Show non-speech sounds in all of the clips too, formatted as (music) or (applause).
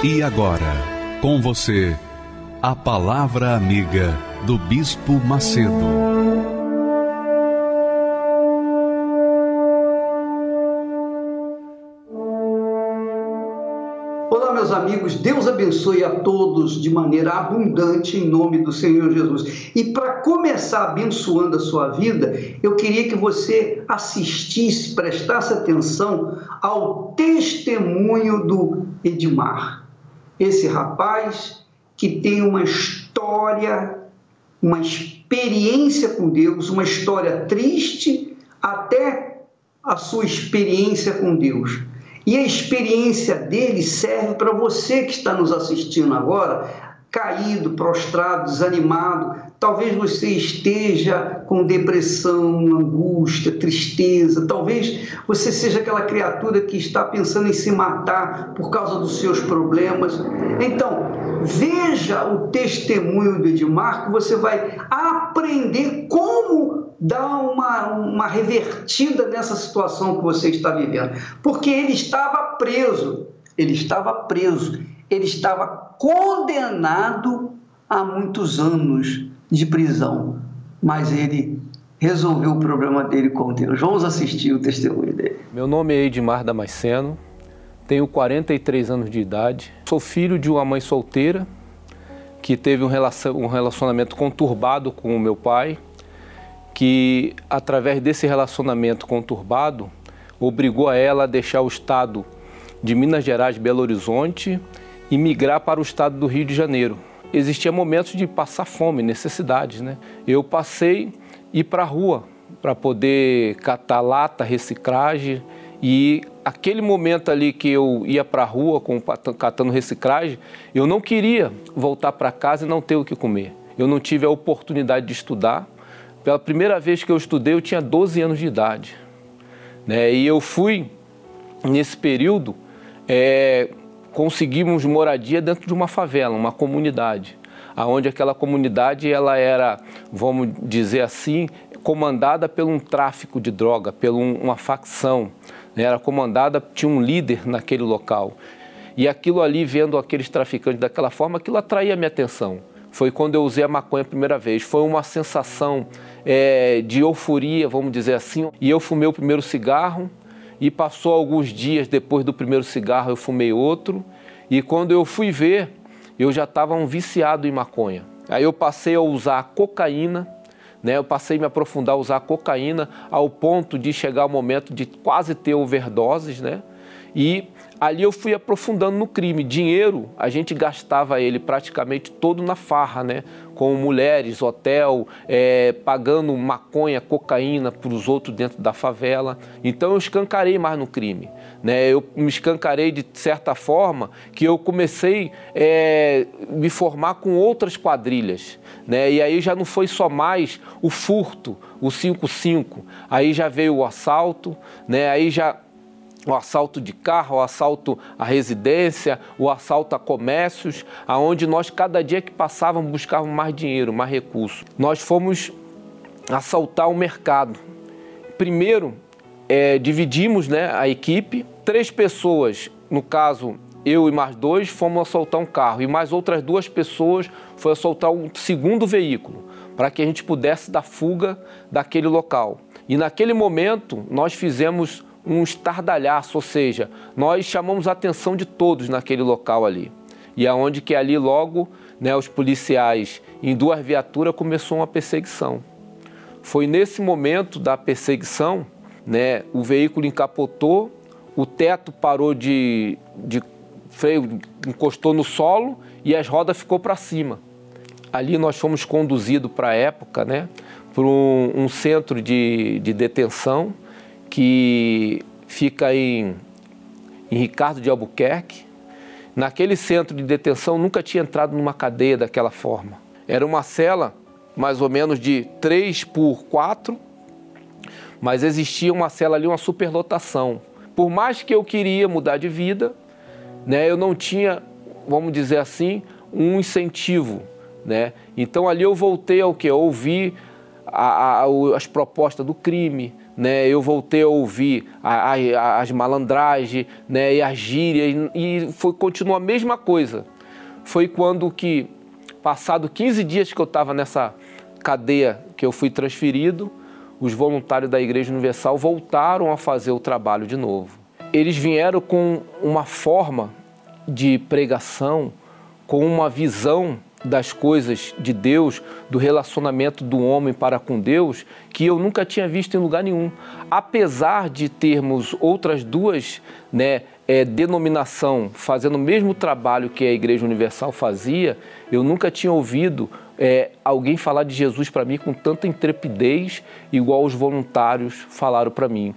E agora, com você, a Palavra Amiga do Bispo Macedo. Olá, meus amigos, Deus abençoe a todos de maneira abundante em nome do Senhor Jesus. E para começar abençoando a sua vida, eu queria que você assistisse, prestasse atenção ao testemunho do Edmar esse rapaz que tem uma história, uma experiência com Deus, uma história triste, até a sua experiência com Deus. E a experiência dele serve para você que está nos assistindo agora, caído, prostrado, desanimado. Talvez você esteja com depressão, angústia, tristeza. Talvez você seja aquela criatura que está pensando em se matar por causa dos seus problemas. Então, veja o testemunho do Edmar, que você vai aprender como dar uma, uma revertida nessa situação que você está vivendo. Porque ele estava preso. Ele estava preso ele estava condenado a muitos anos de prisão, mas ele resolveu o problema dele com Deus. Vamos assistir o testemunho dele. Meu nome é Edmar Damasceno, tenho 43 anos de idade, sou filho de uma mãe solteira que teve um relacionamento conturbado com o meu pai, que através desse relacionamento conturbado obrigou a ela a deixar o estado de Minas Gerais, Belo Horizonte e migrar para o estado do Rio de Janeiro. Existia momentos de passar fome, necessidades, né? Eu passei ir para a rua para poder catar lata, reciclagem e aquele momento ali que eu ia para a rua com, catando reciclagem, eu não queria voltar para casa e não ter o que comer. Eu não tive a oportunidade de estudar. Pela primeira vez que eu estudei, eu tinha 12 anos de idade. Né? E eu fui, nesse período, é, conseguimos moradia dentro de uma favela, uma comunidade, aonde aquela comunidade ela era, vamos dizer assim, comandada por um tráfico de droga, por uma facção, né? era comandada, tinha um líder naquele local. E aquilo ali, vendo aqueles traficantes daquela forma, aquilo atraía minha atenção. Foi quando eu usei a maconha a primeira vez. Foi uma sensação é, de euforia, vamos dizer assim. E eu fumei o primeiro cigarro, e passou alguns dias depois do primeiro cigarro, eu fumei outro. E quando eu fui ver, eu já estava um viciado em maconha. Aí eu passei a usar cocaína, né? Eu passei a me aprofundar a usar cocaína ao ponto de chegar o momento de quase ter overdoses, né? E ali eu fui aprofundando no crime. Dinheiro, a gente gastava ele praticamente todo na farra, né? Com mulheres, hotel, é, pagando maconha, cocaína para os outros dentro da favela. Então eu escancarei mais no crime. Né? Eu me escancarei de certa forma que eu comecei a é, me formar com outras quadrilhas. Né? E aí já não foi só mais o furto, o 5-5. Aí já veio o assalto, né? aí já o assalto de carro, o assalto à residência, o assalto a comércios, aonde nós cada dia que passávamos buscávamos mais dinheiro, mais recursos. Nós fomos assaltar o mercado. Primeiro, é, dividimos né, a equipe, três pessoas, no caso eu e mais dois, fomos assaltar um carro e mais outras duas pessoas foram assaltar um segundo veículo para que a gente pudesse dar fuga daquele local. E naquele momento nós fizemos um estardalhaço, ou seja, nós chamamos a atenção de todos naquele local ali. E aonde que ali logo né, os policiais em duas viaturas começou uma perseguição. Foi nesse momento da perseguição, né, o veículo encapotou, o teto parou de, de freio, encostou no solo e as rodas ficou para cima. Ali nós fomos conduzidos para a época, né, para um, um centro de, de detenção que fica em, em Ricardo de Albuquerque. Naquele centro de detenção nunca tinha entrado numa cadeia daquela forma. Era uma cela mais ou menos de 3 por 4, mas existia uma cela ali, uma superlotação. Por mais que eu queria mudar de vida, né, eu não tinha, vamos dizer assim, um incentivo. Né? Então ali eu voltei ao que? Ouvir a, a, as propostas do crime, né? eu voltei a ouvir a, as malandragens né? e as gírias, e foi, continuou a mesma coisa. Foi quando que, passado 15 dias que eu estava nessa cadeia que eu fui transferido, os voluntários da Igreja Universal voltaram a fazer o trabalho de novo. Eles vieram com uma forma de pregação, com uma visão das coisas de Deus, do relacionamento do homem para com Deus, que eu nunca tinha visto em lugar nenhum. Apesar de termos outras duas né, é, denominação fazendo o mesmo trabalho que a Igreja Universal fazia, eu nunca tinha ouvido é, alguém falar de Jesus para mim com tanta intrepidez, igual os voluntários falaram para mim.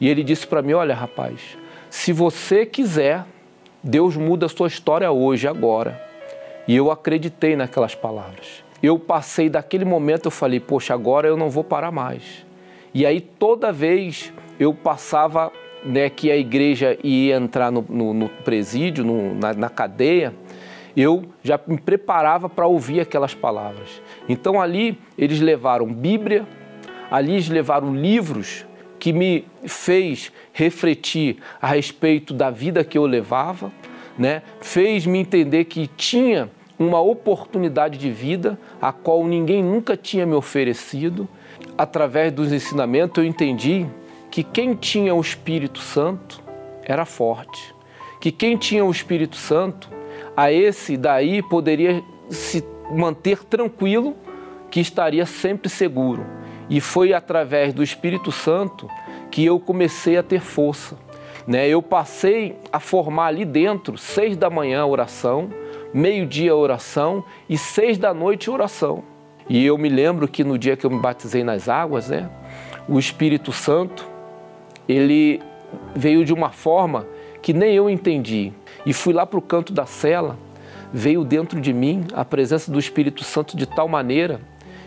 E ele disse para mim: Olha, rapaz, se você quiser, Deus muda a sua história hoje, agora. E eu acreditei naquelas palavras. Eu passei daquele momento, eu falei: Poxa, agora eu não vou parar mais. E aí toda vez eu passava né, que a igreja ia entrar no, no, no presídio, no, na, na cadeia, eu já me preparava para ouvir aquelas palavras. Então ali eles levaram Bíblia, ali eles levaram livros que me fez refletir a respeito da vida que eu levava, né? Fez me entender que tinha uma oportunidade de vida a qual ninguém nunca tinha me oferecido. Através dos ensinamentos eu entendi que quem tinha o Espírito Santo era forte, que quem tinha o Espírito Santo a esse daí poderia se manter tranquilo, que estaria sempre seguro. E foi através do Espírito Santo que eu comecei a ter força. Né? Eu passei a formar ali dentro, seis da manhã oração, meio-dia oração e seis da noite oração. E eu me lembro que no dia que eu me batizei nas águas, né, o Espírito Santo, ele veio de uma forma que nem eu entendi e fui lá para o canto da cela, veio dentro de mim a presença do Espírito Santo de tal maneira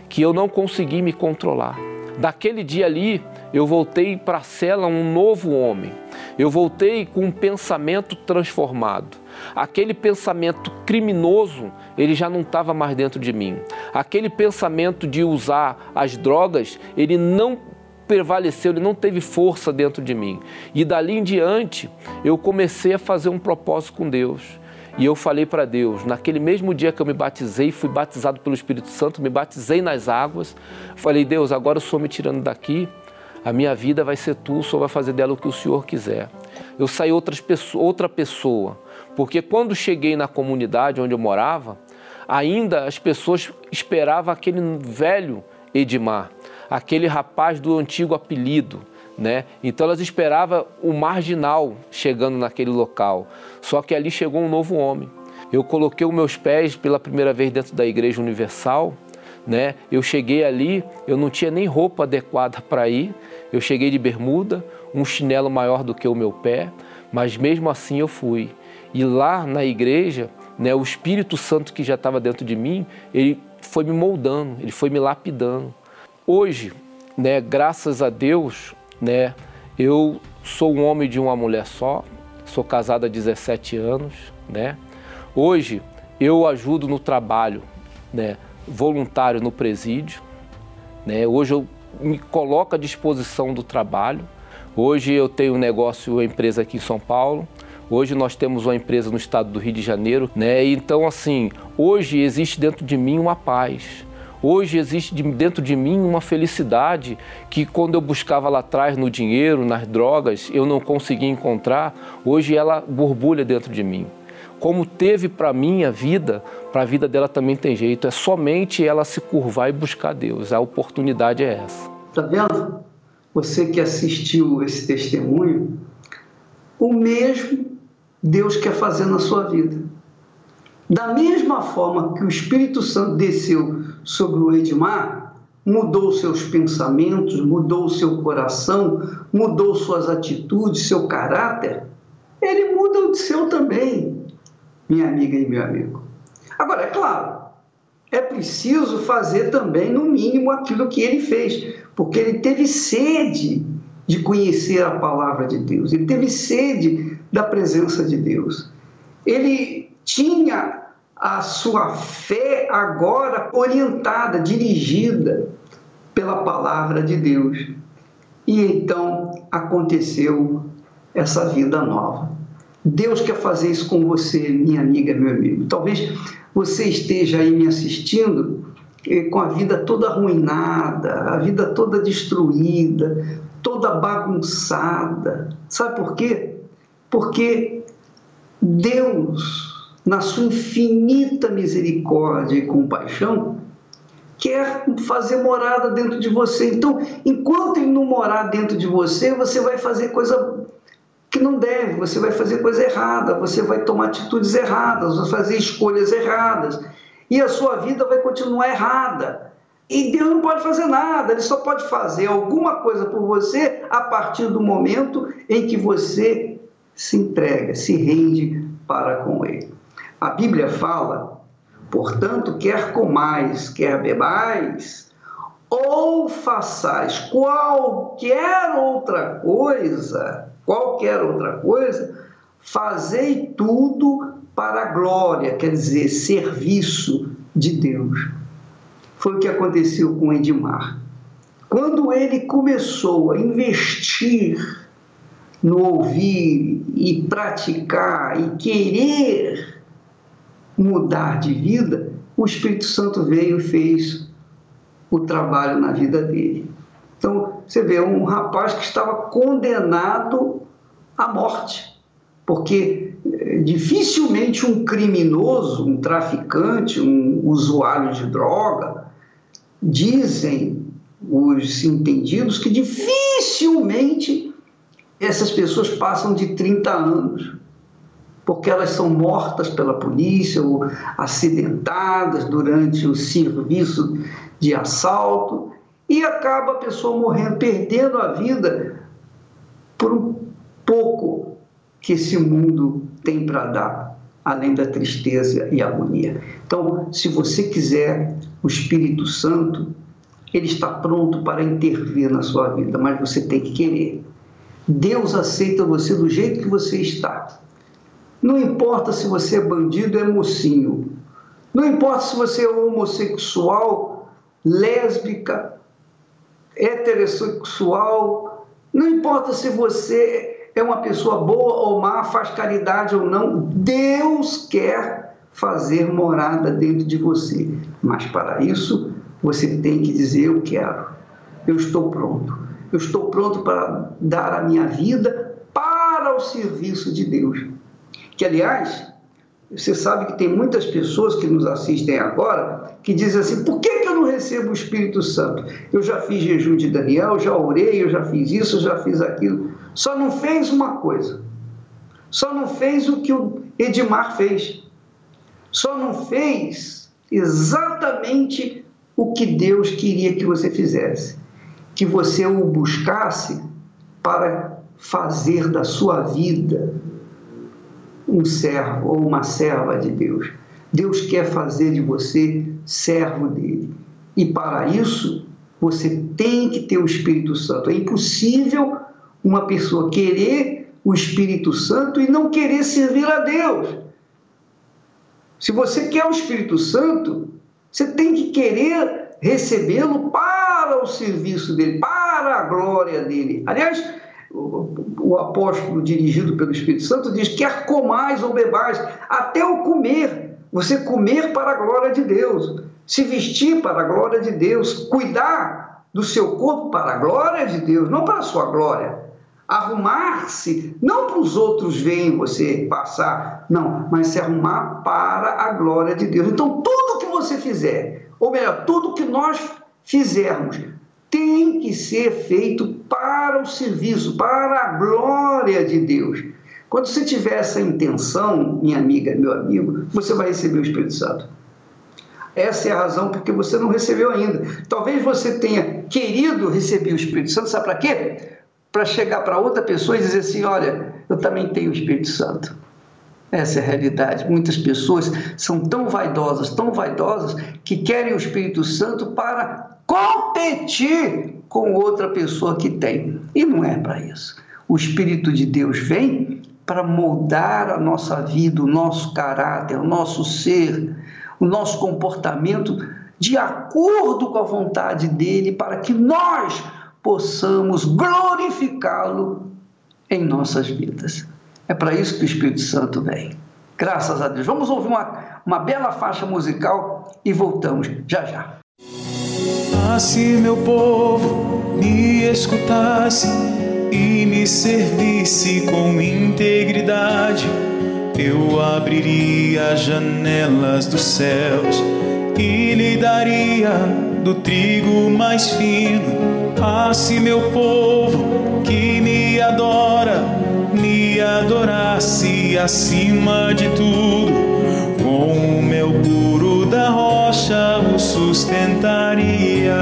que eu não consegui me controlar. Daquele dia ali, eu voltei para a cela um novo homem. Eu voltei com um pensamento transformado. Aquele pensamento criminoso, ele já não estava mais dentro de mim. Aquele pensamento de usar as drogas, ele não prevaleceu, ele não teve força dentro de mim. E dali em diante, eu comecei a fazer um propósito com Deus. E eu falei para Deus, naquele mesmo dia que eu me batizei, fui batizado pelo Espírito Santo, me batizei nas águas. Falei, Deus, agora o Senhor me tirando daqui, a minha vida vai ser tu, o Senhor vai fazer dela o que o Senhor quiser. Eu saí outras outra pessoa, porque quando cheguei na comunidade onde eu morava, ainda as pessoas esperavam aquele velho Edmar aquele rapaz do antigo apelido. Né? Então elas esperavam o marginal chegando naquele local. Só que ali chegou um novo homem. Eu coloquei os meus pés pela primeira vez dentro da Igreja Universal. Né? Eu cheguei ali, eu não tinha nem roupa adequada para ir. Eu cheguei de bermuda, um chinelo maior do que o meu pé, mas mesmo assim eu fui. E lá na igreja, né, o Espírito Santo que já estava dentro de mim, ele foi me moldando, ele foi me lapidando. Hoje, né, graças a Deus, né, eu sou um homem de uma mulher só, sou casado há 17 anos, né? Hoje eu ajudo no trabalho, né, voluntário no presídio, né? Hoje eu me coloco à disposição do trabalho. Hoje eu tenho um negócio, uma empresa aqui em São Paulo. Hoje nós temos uma empresa no estado do Rio de Janeiro, né? Então assim, hoje existe dentro de mim uma paz, Hoje existe dentro de mim uma felicidade que quando eu buscava lá atrás no dinheiro, nas drogas, eu não conseguia encontrar. Hoje ela borbulha dentro de mim. Como teve para mim a vida, para a vida dela também tem jeito. É somente ela se curvar e buscar Deus. A oportunidade é essa. Tá vendo? Você que assistiu esse testemunho, o mesmo Deus quer fazer na sua vida. Da mesma forma que o Espírito Santo desceu sobre o Edmar, mudou seus pensamentos, mudou seu coração, mudou suas atitudes, seu caráter, ele muda o seu também, minha amiga e meu amigo. Agora, é claro, é preciso fazer também, no mínimo, aquilo que ele fez, porque ele teve sede de conhecer a palavra de Deus, ele teve sede da presença de Deus. Ele tinha a sua fé agora orientada, dirigida pela palavra de Deus. E então aconteceu essa vida nova. Deus quer fazer isso com você, minha amiga, meu amigo. Talvez você esteja aí me assistindo eh, com a vida toda arruinada, a vida toda destruída, toda bagunçada. Sabe por quê? Porque Deus, na sua infinita misericórdia e compaixão, quer fazer morada dentro de você. Então, enquanto ele não morar dentro de você, você vai fazer coisa que não deve, você vai fazer coisa errada, você vai tomar atitudes erradas, vai fazer escolhas erradas, e a sua vida vai continuar errada. E Deus não pode fazer nada, Ele só pode fazer alguma coisa por você a partir do momento em que você se entrega, se rende para com Ele. A Bíblia fala, portanto, quer comais, quer bebais, ou façais qualquer outra coisa, qualquer outra coisa, fazei tudo para a glória, quer dizer, serviço de Deus. Foi o que aconteceu com Edmar. Quando ele começou a investir no ouvir e praticar e querer mudar de vida, o Espírito Santo veio e fez o trabalho na vida dele. Então, você vê um rapaz que estava condenado à morte, porque eh, dificilmente um criminoso, um traficante, um usuário de droga, dizem os entendidos que dificilmente essas pessoas passam de 30 anos, porque elas são mortas pela polícia ou acidentadas durante o serviço de assalto e acaba a pessoa morrendo, perdendo a vida por um pouco que esse mundo tem para dar, além da tristeza e agonia. Então, se você quiser o Espírito Santo, ele está pronto para intervir na sua vida, mas você tem que querer. Deus aceita você do jeito que você está. Não importa se você é bandido, é mocinho. Não importa se você é homossexual, lésbica, heterossexual, não importa se você é uma pessoa boa ou má, faz caridade ou não, Deus quer fazer morada dentro de você. Mas para isso, você tem que dizer: Eu quero, eu estou pronto, eu estou pronto para dar a minha vida para o serviço de Deus. Que, aliás, você sabe que tem muitas pessoas que nos assistem agora que dizem assim: por que, que eu não recebo o Espírito Santo? Eu já fiz jejum de Daniel, já orei, eu já fiz isso, eu já fiz aquilo. Só não fez uma coisa. Só não fez o que o Edmar fez. Só não fez exatamente o que Deus queria que você fizesse. Que você o buscasse para fazer da sua vida um servo ou uma serva de Deus. Deus quer fazer de você servo dele. E para isso, você tem que ter o Espírito Santo. É impossível uma pessoa querer o Espírito Santo e não querer servir a Deus. Se você quer o Espírito Santo, você tem que querer recebê-lo para o serviço dele, para a glória dele. Aliás, o apóstolo dirigido pelo Espírito Santo diz: quer comais ou bebais, até o comer, você comer para a glória de Deus, se vestir para a glória de Deus, cuidar do seu corpo para a glória de Deus, não para a sua glória. Arrumar-se, não para os outros verem você passar, não, mas se arrumar para a glória de Deus. Então, tudo que você fizer, ou melhor, tudo que nós fizermos, tem que ser feito para o serviço, para a glória de Deus. Quando você tiver essa intenção, minha amiga, meu amigo, você vai receber o Espírito Santo. Essa é a razão porque você não recebeu ainda. Talvez você tenha querido receber o Espírito Santo, sabe para quê? para chegar para outra pessoa e dizer assim: olha, eu também tenho o Espírito Santo. Essa é a realidade. Muitas pessoas são tão vaidosas, tão vaidosas, que querem o Espírito Santo para competir com outra pessoa que tem. E não é para isso. O Espírito de Deus vem para moldar a nossa vida, o nosso caráter, o nosso ser, o nosso comportamento de acordo com a vontade dele, para que nós possamos glorificá-lo em nossas vidas. É para isso que o Espírito Santo vem. Graças a Deus. Vamos ouvir uma, uma bela faixa musical e voltamos já já. Ah, se meu povo me escutasse e me servisse com integridade, eu abriria as janelas dos céus e lhe daria do trigo mais fino. Ah, se meu povo que me adora adorasse acima de tudo, com o meu puro da rocha o sustentaria.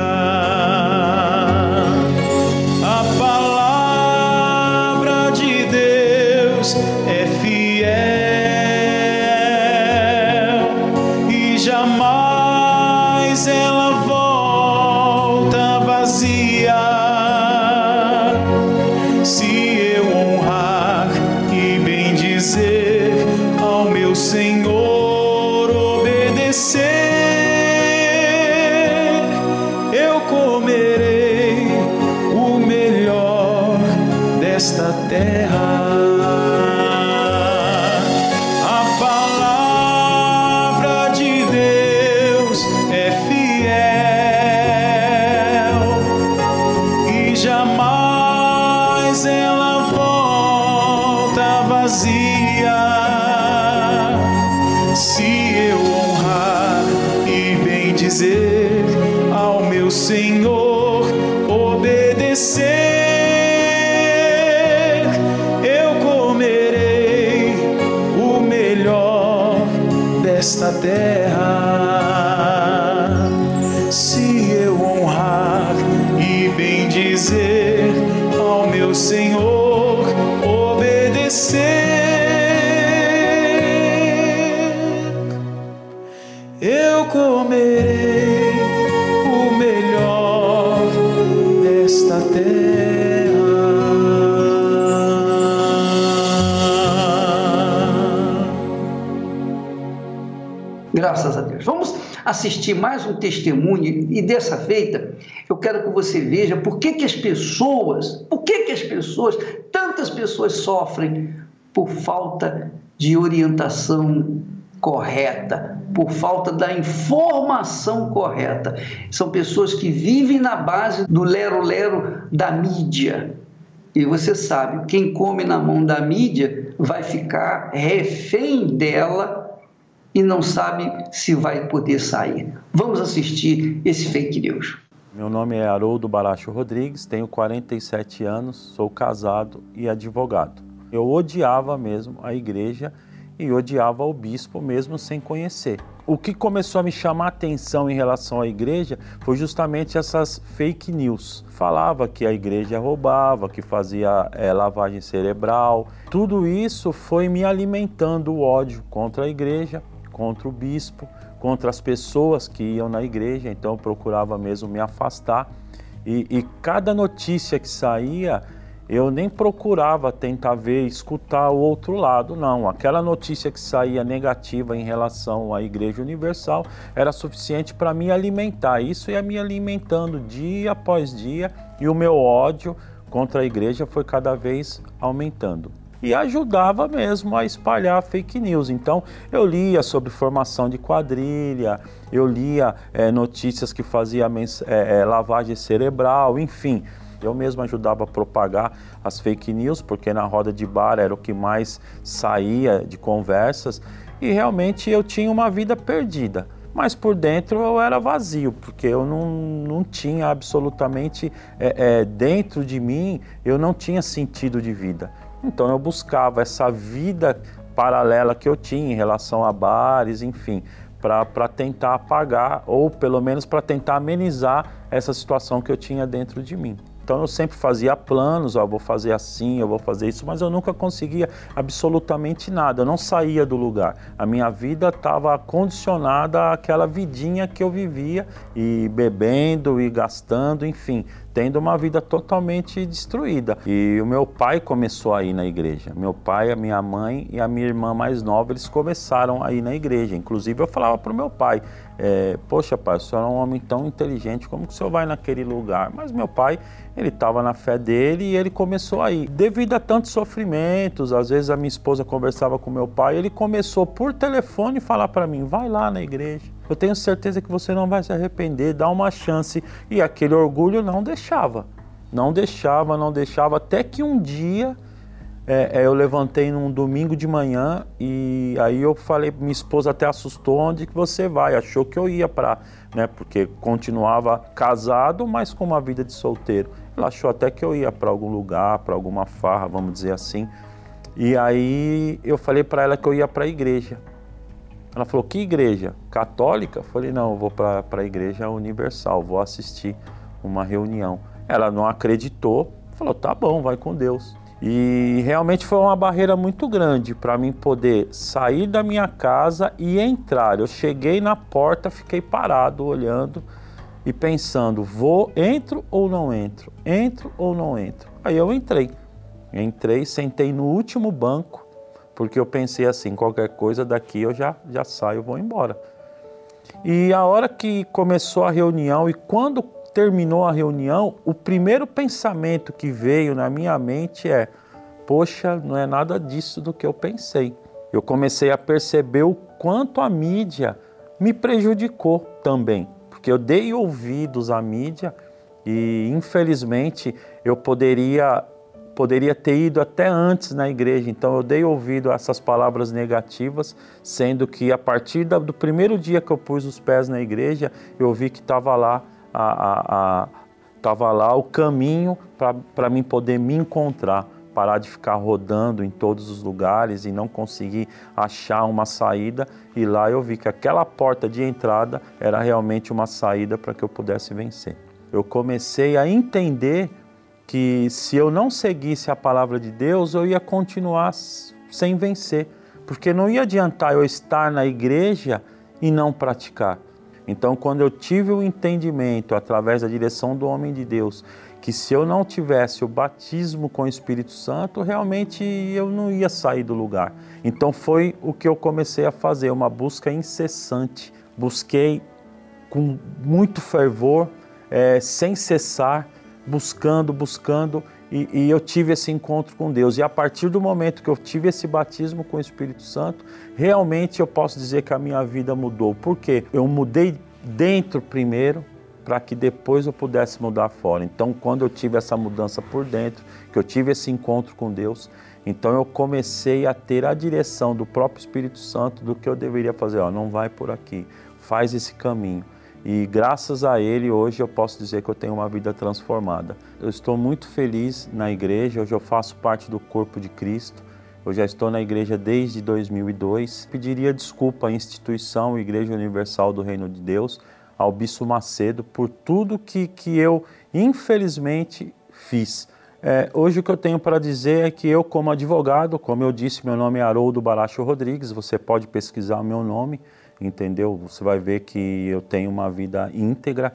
Assistir mais um testemunho e dessa feita eu quero que você veja por que, que as pessoas, por que, que as pessoas, tantas pessoas sofrem por falta de orientação correta, por falta da informação correta. São pessoas que vivem na base do lero-lero da mídia. E você sabe, quem come na mão da mídia vai ficar refém dela e não sabe se vai poder sair. Vamos assistir esse fake news. Meu nome é Haroldo Baracho Rodrigues, tenho 47 anos, sou casado e advogado. Eu odiava mesmo a igreja e odiava o bispo mesmo sem conhecer. O que começou a me chamar a atenção em relação à igreja foi justamente essas fake news. Falava que a igreja roubava, que fazia é, lavagem cerebral. Tudo isso foi me alimentando o ódio contra a igreja contra o bispo, contra as pessoas que iam na igreja, então eu procurava mesmo me afastar. E, e cada notícia que saía, eu nem procurava tentar ver, escutar o outro lado, não. Aquela notícia que saía negativa em relação à Igreja Universal era suficiente para me alimentar. Isso ia me alimentando dia após dia e o meu ódio contra a igreja foi cada vez aumentando e ajudava mesmo a espalhar fake news. Então eu lia sobre formação de quadrilha, eu lia é, notícias que fazia é, é, lavagem cerebral, enfim. Eu mesmo ajudava a propagar as fake news, porque na roda de bar era o que mais saía de conversas e realmente eu tinha uma vida perdida mas por dentro eu era vazio, porque eu não, não tinha absolutamente, é, é, dentro de mim, eu não tinha sentido de vida. Então eu buscava essa vida paralela que eu tinha em relação a bares, enfim, para tentar apagar ou pelo menos para tentar amenizar essa situação que eu tinha dentro de mim. Então eu sempre fazia planos, ó, vou fazer assim, eu vou fazer isso, mas eu nunca conseguia absolutamente nada, eu não saía do lugar. A minha vida estava condicionada àquela vidinha que eu vivia e bebendo e gastando, enfim, tendo uma vida totalmente destruída. E o meu pai começou a ir na igreja. Meu pai, a minha mãe e a minha irmã mais nova, eles começaram a ir na igreja. Inclusive eu falava para o meu pai, é, poxa pai, o senhor é um homem tão inteligente, como que o senhor vai naquele lugar? Mas meu pai, ele estava na fé dele e ele começou a ir. Devido a tantos sofrimentos, às vezes a minha esposa conversava com meu pai, ele começou por telefone falar para mim, vai lá na igreja. Eu tenho certeza que você não vai se arrepender, dá uma chance. E aquele orgulho não deixava. Não deixava, não deixava, até que um dia é, é, eu levantei num domingo de manhã e aí eu falei, minha esposa até assustou, onde que você vai? Achou que eu ia para, né, porque continuava casado, mas com uma vida de solteiro. Ela achou até que eu ia para algum lugar, para alguma farra, vamos dizer assim. E aí eu falei para ela que eu ia para a igreja. Ela falou: Que igreja? Católica? Eu falei: Não, eu vou para a igreja universal, vou assistir uma reunião. Ela não acreditou, falou: Tá bom, vai com Deus. E realmente foi uma barreira muito grande para mim poder sair da minha casa e entrar. Eu cheguei na porta, fiquei parado olhando e pensando: vou, entro ou não entro? Entro ou não entro? Aí eu entrei. Entrei, sentei no último banco porque eu pensei assim, qualquer coisa daqui eu já, já saio, vou embora. E a hora que começou a reunião e quando terminou a reunião, o primeiro pensamento que veio na minha mente é: poxa, não é nada disso do que eu pensei. Eu comecei a perceber o quanto a mídia me prejudicou também, porque eu dei ouvidos à mídia e infelizmente eu poderia poderia ter ido até antes na igreja. Então eu dei ouvido a essas palavras negativas, sendo que a partir do primeiro dia que eu pus os pés na igreja, eu vi que estava lá a, a, a lá o caminho para mim poder me encontrar, parar de ficar rodando em todos os lugares e não conseguir achar uma saída. E lá eu vi que aquela porta de entrada era realmente uma saída para que eu pudesse vencer. Eu comecei a entender que se eu não seguisse a palavra de Deus, eu ia continuar sem vencer, porque não ia adiantar eu estar na igreja e não praticar. Então, quando eu tive o entendimento através da direção do homem de Deus, que se eu não tivesse o batismo com o Espírito Santo, realmente eu não ia sair do lugar. Então foi o que eu comecei a fazer, uma busca incessante. Busquei com muito fervor, é, sem cessar, buscando, buscando, e, e, eu tive esse encontro com Deus. E a partir do momento que eu tive esse batismo com o Espírito Santo, realmente eu posso dizer que a minha vida mudou. Por quê? Eu mudei dentro primeiro, para que depois eu pudesse mudar fora. Então, quando eu tive essa mudança por dentro, que eu tive esse encontro com Deus, então eu comecei a ter a direção do próprio Espírito Santo do que eu deveria fazer. Ó, não vai por aqui, faz esse caminho. E graças a ele, hoje eu posso dizer que eu tenho uma vida transformada. Eu estou muito feliz na igreja, hoje eu faço parte do corpo de Cristo. Eu já estou na igreja desde 2002. Pediria desculpa à instituição Igreja Universal do Reino de Deus, ao Bispo Macedo, por tudo que, que eu, infelizmente, fiz. É, hoje o que eu tenho para dizer é que eu, como advogado, como eu disse, meu nome é Haroldo Baracho Rodrigues, você pode pesquisar o meu nome entendeu? Você vai ver que eu tenho uma vida íntegra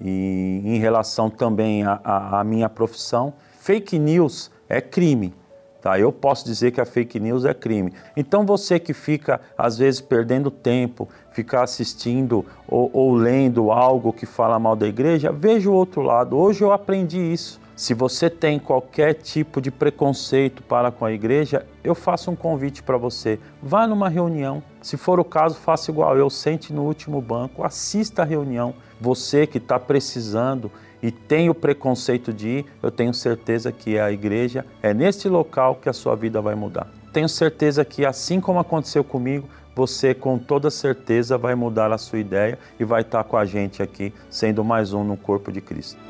e em relação também à minha profissão, fake news é crime. Tá? Eu posso dizer que a fake news é crime. Então você que fica às vezes perdendo tempo, ficar assistindo ou, ou lendo algo que fala mal da igreja, veja o outro lado. Hoje eu aprendi isso. Se você tem qualquer tipo de preconceito para com a igreja, eu faço um convite para você. Vá numa reunião. Se for o caso, faça igual eu, sente no último banco, assista a reunião. Você que está precisando e tem o preconceito de ir, eu tenho certeza que a igreja é neste local que a sua vida vai mudar. Tenho certeza que assim como aconteceu comigo, você com toda certeza vai mudar a sua ideia e vai estar com a gente aqui, sendo mais um no corpo de Cristo.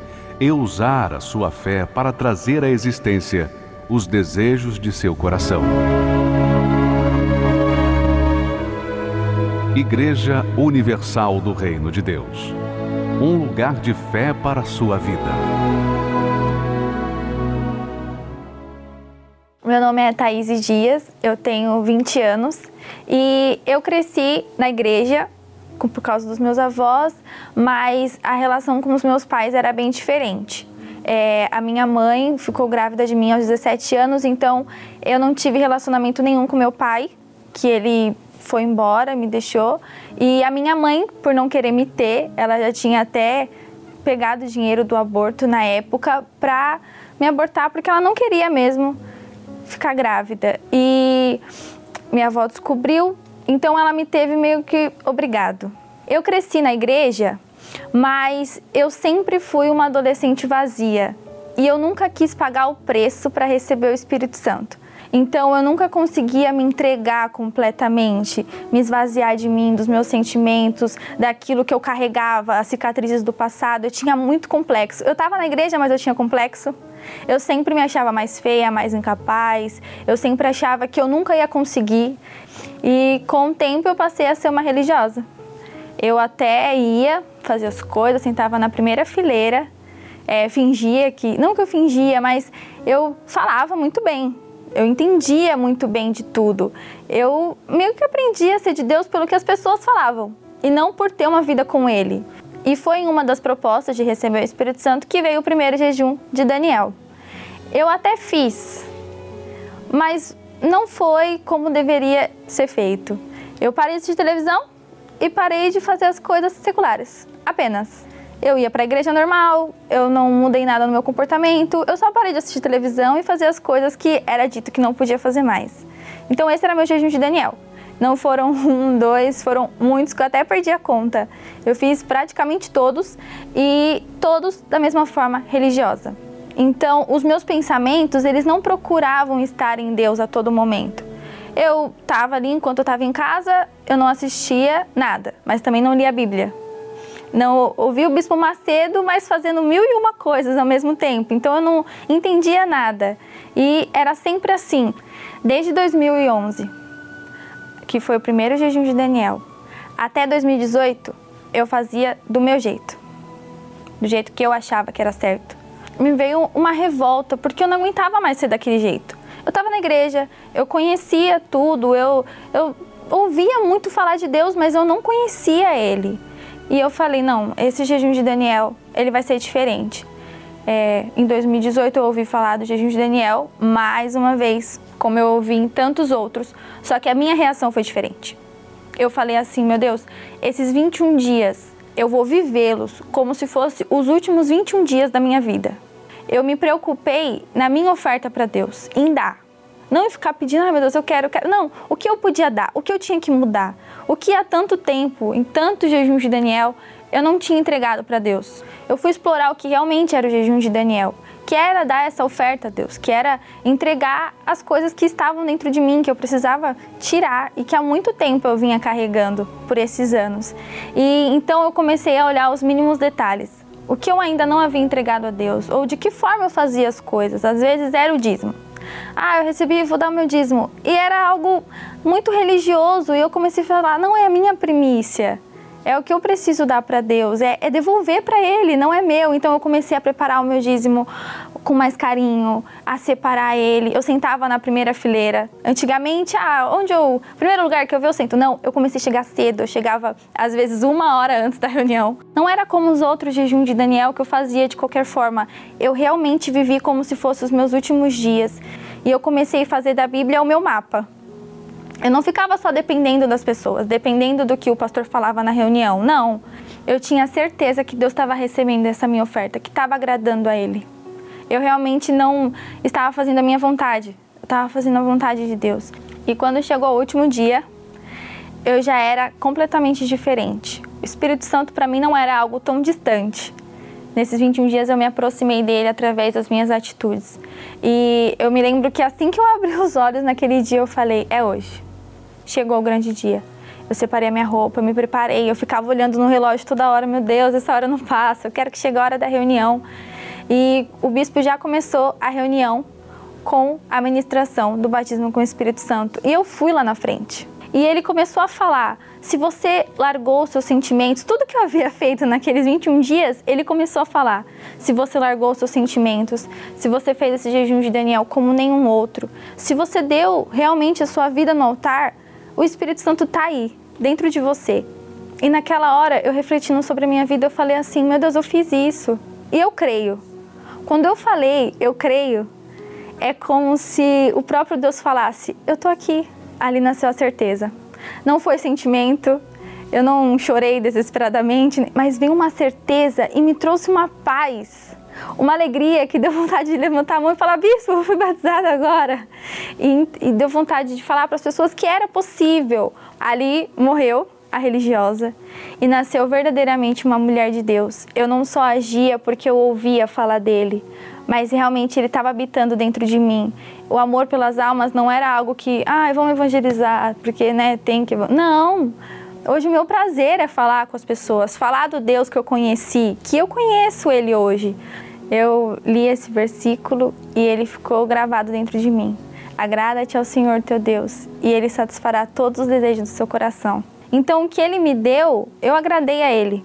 e usar a sua fé para trazer à existência os desejos de seu coração. Igreja Universal do Reino de Deus. Um lugar de fé para a sua vida. Meu nome é Thaís Dias, eu tenho 20 anos e eu cresci na igreja por causa dos meus avós, mas a relação com os meus pais era bem diferente. É, a minha mãe ficou grávida de mim aos 17 anos, então eu não tive relacionamento nenhum com meu pai, que ele foi embora, me deixou. E a minha mãe, por não querer me ter, ela já tinha até pegado dinheiro do aborto na época para me abortar, porque ela não queria mesmo ficar grávida. E minha avó descobriu, então ela me teve meio que obrigado. Eu cresci na igreja, mas eu sempre fui uma adolescente vazia e eu nunca quis pagar o preço para receber o Espírito Santo. Então eu nunca conseguia me entregar completamente, me esvaziar de mim, dos meus sentimentos, daquilo que eu carregava, as cicatrizes do passado. Eu tinha muito complexo. Eu estava na igreja, mas eu tinha complexo. Eu sempre me achava mais feia, mais incapaz. Eu sempre achava que eu nunca ia conseguir. E com o tempo eu passei a ser uma religiosa. Eu até ia fazer as coisas, sentava na primeira fileira, é, fingia que. Não que eu fingia, mas eu falava muito bem eu entendia muito bem de tudo. Eu meio que aprendi a ser de Deus pelo que as pessoas falavam e não por ter uma vida com Ele. E foi em uma das propostas de receber o Espírito Santo que veio o primeiro jejum de Daniel. Eu até fiz, mas não foi como deveria ser feito. Eu parei de assistir televisão e parei de fazer as coisas seculares, apenas. Eu ia para a igreja normal, eu não mudei nada no meu comportamento, eu só parei de assistir televisão e fazer as coisas que era dito que não podia fazer mais. Então esse era meu jejum de Daniel. Não foram (laughs) um, dois, foram muitos que eu até perdi a conta. Eu fiz praticamente todos e todos da mesma forma religiosa. Então, os meus pensamentos, eles não procuravam estar em Deus a todo momento. Eu estava ali enquanto eu estava em casa, eu não assistia nada, mas também não lia a Bíblia não ouvi o Bispo Macedo, mas fazendo mil e uma coisas ao mesmo tempo. Então eu não entendia nada. E era sempre assim, desde 2011, que foi o primeiro jejum de Daniel, até 2018, eu fazia do meu jeito, do jeito que eu achava que era certo. Me veio uma revolta, porque eu não aguentava mais ser daquele jeito. Eu estava na igreja, eu conhecia tudo, eu, eu ouvia muito falar de Deus, mas eu não conhecia Ele. E eu falei, não, esse jejum de Daniel, ele vai ser diferente. É, em 2018 eu ouvi falar do jejum de Daniel mais uma vez, como eu ouvi em tantos outros, só que a minha reação foi diferente. Eu falei assim, meu Deus, esses 21 dias eu vou vivê-los como se fosse os últimos 21 dias da minha vida. Eu me preocupei na minha oferta para Deus, em dar. Não em ficar pedindo, ai meu Deus, eu quero, eu quero. Não, o que eu podia dar, o que eu tinha que mudar, o que há tanto tempo, em tantos jejuns de Daniel, eu não tinha entregado para Deus. Eu fui explorar o que realmente era o jejum de Daniel, que era dar essa oferta a Deus, que era entregar as coisas que estavam dentro de mim, que eu precisava tirar e que há muito tempo eu vinha carregando por esses anos. E então eu comecei a olhar os mínimos detalhes. O que eu ainda não havia entregado a Deus, ou de que forma eu fazia as coisas. Às vezes era o dízimo. Ah, eu recebi, vou dar o meu dízimo. E era algo muito religioso e eu comecei a falar: não é a minha primícia. É o que eu preciso dar para Deus, é, é devolver para Ele, não é meu. Então eu comecei a preparar o meu dízimo com mais carinho, a separar ele. Eu sentava na primeira fileira. Antigamente, ah, onde eu. Primeiro lugar que eu vi, eu sento. Não, eu comecei a chegar cedo. Eu chegava, às vezes, uma hora antes da reunião. Não era como os outros jejum de Daniel que eu fazia de qualquer forma. Eu realmente vivi como se fossem os meus últimos dias. E eu comecei a fazer da Bíblia o meu mapa. Eu não ficava só dependendo das pessoas, dependendo do que o pastor falava na reunião. Não. Eu tinha certeza que Deus estava recebendo essa minha oferta, que estava agradando a Ele. Eu realmente não estava fazendo a minha vontade. estava fazendo a vontade de Deus. E quando chegou o último dia, eu já era completamente diferente. O Espírito Santo para mim não era algo tão distante. Nesses 21 dias eu me aproximei dele através das minhas atitudes. E eu me lembro que assim que eu abri os olhos naquele dia, eu falei: é hoje. Chegou o grande dia. Eu separei a minha roupa, eu me preparei, eu ficava olhando no relógio toda hora: meu Deus, essa hora não passa, eu quero que chegue a hora da reunião. E o bispo já começou a reunião com a ministração do batismo com o Espírito Santo. E eu fui lá na frente. E ele começou a falar: se você largou seus sentimentos, tudo que eu havia (laughs) feito naqueles 21 dias, ele começou a falar: se você largou seus sentimentos, se você fez esse jejum de Daniel como nenhum outro, se você deu realmente a sua vida no altar, o Espírito Santo está aí, dentro de você. E naquela hora, eu refletindo sobre a minha vida, eu falei assim: meu Deus, eu fiz isso. E eu creio. Quando eu falei, eu creio, é como se o próprio Deus falasse: eu tô aqui. Ali nasceu a certeza. Não foi sentimento, eu não chorei desesperadamente, mas veio uma certeza e me trouxe uma paz, uma alegria que deu vontade de levantar a mão e falar: Bispo, eu fui batizada agora. E, e deu vontade de falar para as pessoas que era possível. Ali morreu a religiosa e nasceu verdadeiramente uma mulher de Deus. Eu não só agia porque eu ouvia falar dele, mas realmente ele estava habitando dentro de mim. O amor pelas almas não era algo que, ah, vamos evangelizar, porque né, tem que. Não! Hoje o meu prazer é falar com as pessoas, falar do Deus que eu conheci, que eu conheço ele hoje. Eu li esse versículo e ele ficou gravado dentro de mim. Agrada-te ao Senhor teu Deus, e ele satisfará todos os desejos do seu coração. Então, o que ele me deu, eu agradei a ele.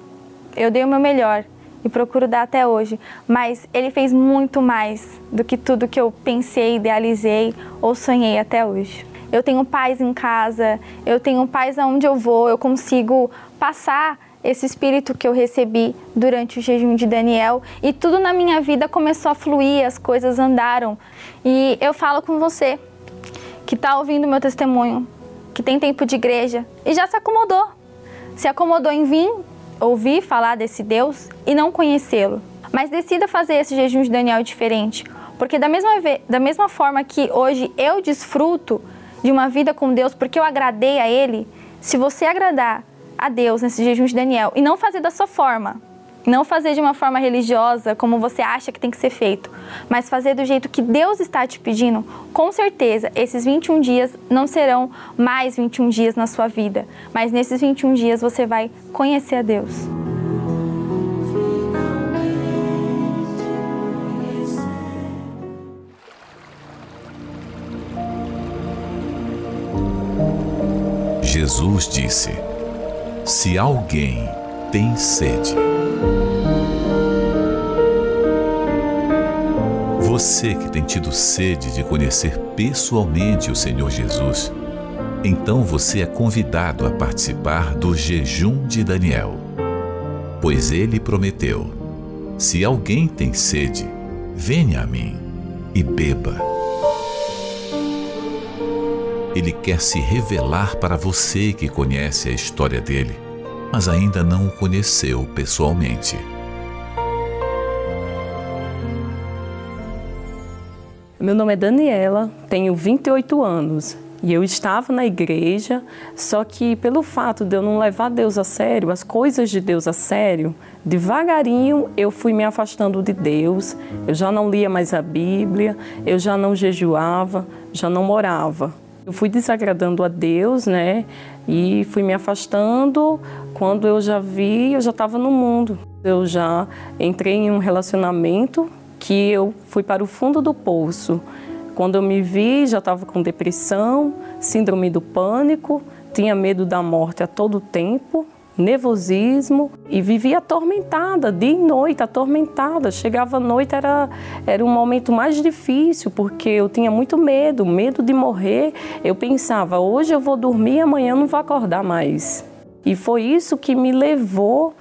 Eu dei o meu melhor e procuro dar até hoje, mas ele fez muito mais do que tudo que eu pensei, idealizei ou sonhei até hoje. Eu tenho paz em casa, eu tenho paz aonde eu vou, eu consigo passar esse espírito que eu recebi durante o jejum de Daniel e tudo na minha vida começou a fluir, as coisas andaram. E eu falo com você que está ouvindo meu testemunho, que tem tempo de igreja e já se acomodou. Se acomodou em vir ouvir falar desse Deus e não conhecê-lo. Mas decida fazer esse jejum de Daniel diferente, porque da mesma, da mesma forma que hoje eu desfruto de uma vida com Deus porque eu agradei a Ele, se você agradar a Deus nesse jejum de Daniel. E não fazer da sua forma, não fazer de uma forma religiosa, como você acha que tem que ser feito, mas fazer do jeito que Deus está te pedindo, com certeza esses 21 dias não serão mais 21 dias na sua vida, mas nesses 21 dias você vai conhecer a Deus. Jesus disse: Se alguém tem sede, Você que tem tido sede de conhecer pessoalmente o Senhor Jesus, então você é convidado a participar do jejum de Daniel. Pois ele prometeu: Se alguém tem sede, venha a mim e beba. Ele quer se revelar para você que conhece a história dele, mas ainda não o conheceu pessoalmente. Meu nome é Daniela, tenho 28 anos e eu estava na igreja, só que pelo fato de eu não levar Deus a sério, as coisas de Deus a sério, devagarinho eu fui me afastando de Deus, eu já não lia mais a Bíblia, eu já não jejuava, já não morava. Eu fui desagradando a Deus, né? E fui me afastando. Quando eu já vi, eu já estava no mundo. Eu já entrei em um relacionamento que eu fui para o fundo do poço. Quando eu me vi, já estava com depressão, síndrome do pânico, tinha medo da morte a todo tempo, nervosismo e vivia atormentada, dia e noite, atormentada. Chegava à noite, era, era um momento mais difícil, porque eu tinha muito medo, medo de morrer. Eu pensava, hoje eu vou dormir, amanhã não vou acordar mais. E foi isso que me levou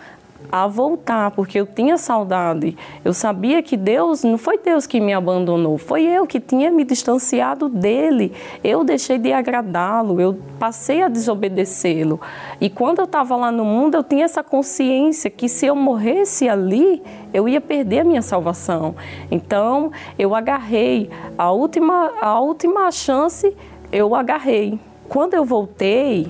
a voltar, porque eu tinha saudade. Eu sabia que Deus, não foi Deus que me abandonou, foi eu que tinha me distanciado dele. Eu deixei de agradá-lo, eu passei a desobedecê-lo. E quando eu estava lá no mundo, eu tinha essa consciência que se eu morresse ali, eu ia perder a minha salvação. Então, eu agarrei a última, a última chance, eu agarrei. Quando eu voltei,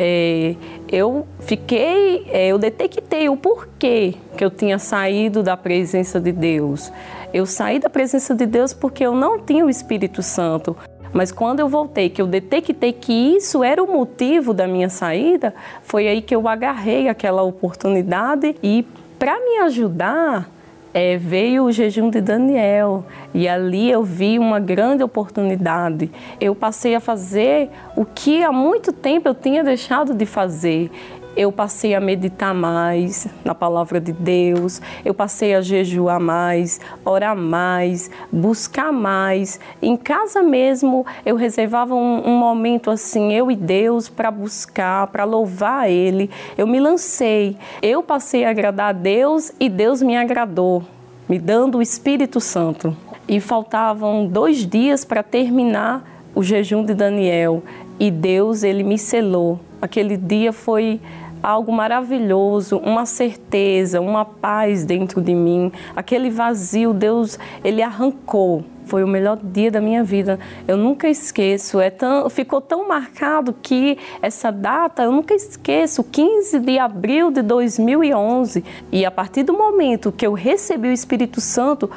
é, eu fiquei, é, eu detectei o porquê que eu tinha saído da presença de Deus. Eu saí da presença de Deus porque eu não tinha o Espírito Santo. Mas quando eu voltei, que eu detectei que isso era o motivo da minha saída, foi aí que eu agarrei aquela oportunidade e para me ajudar, é, veio o jejum de Daniel e ali eu vi uma grande oportunidade. Eu passei a fazer o que há muito tempo eu tinha deixado de fazer eu passei a meditar mais na palavra de Deus, eu passei a jejuar mais, orar mais, buscar mais. Em casa mesmo, eu reservava um, um momento assim, eu e Deus, para buscar, para louvar Ele. Eu me lancei, eu passei a agradar a Deus e Deus me agradou, me dando o Espírito Santo. E faltavam dois dias para terminar o jejum de Daniel e Deus ele me selou. Aquele dia foi algo maravilhoso, uma certeza, uma paz dentro de mim. Aquele vazio, Deus, ele arrancou. Foi o melhor dia da minha vida. Eu nunca esqueço. É tão, ficou tão marcado que essa data eu nunca esqueço. 15 de abril de 2011. E a partir do momento que eu recebi o Espírito Santo,